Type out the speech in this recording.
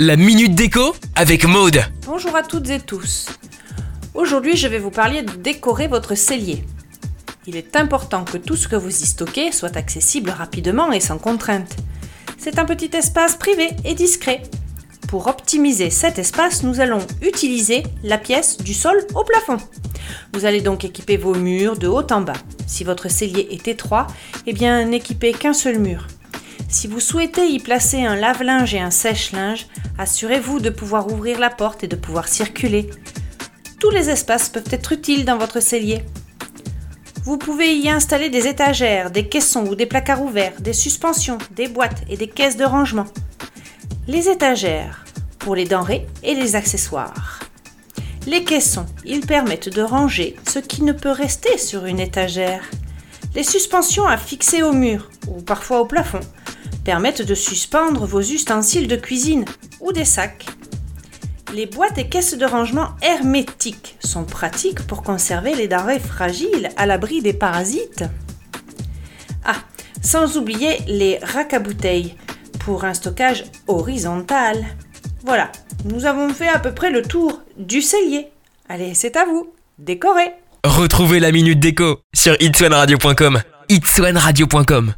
La minute déco avec Maude. Bonjour à toutes et tous. Aujourd'hui, je vais vous parler de décorer votre cellier. Il est important que tout ce que vous y stockez soit accessible rapidement et sans contrainte. C'est un petit espace privé et discret. Pour optimiser cet espace, nous allons utiliser la pièce du sol au plafond. Vous allez donc équiper vos murs de haut en bas. Si votre cellier est étroit, eh bien n'équipez qu'un seul mur. Si vous souhaitez y placer un lave-linge et un sèche-linge, assurez-vous de pouvoir ouvrir la porte et de pouvoir circuler. Tous les espaces peuvent être utiles dans votre cellier. Vous pouvez y installer des étagères, des caissons ou des placards ouverts, des suspensions, des boîtes et des caisses de rangement. Les étagères, pour les denrées et les accessoires. Les caissons, ils permettent de ranger ce qui ne peut rester sur une étagère. Les suspensions à fixer au mur ou parfois au plafond permettent de suspendre vos ustensiles de cuisine ou des sacs. Les boîtes et caisses de rangement hermétiques sont pratiques pour conserver les denrées fragiles à l'abri des parasites. Ah, sans oublier les racks à bouteilles pour un stockage horizontal. Voilà, nous avons fait à peu près le tour du cellier. Allez, c'est à vous, décorez Retrouvez la minute déco sur itswanradio.com. itswanradio.com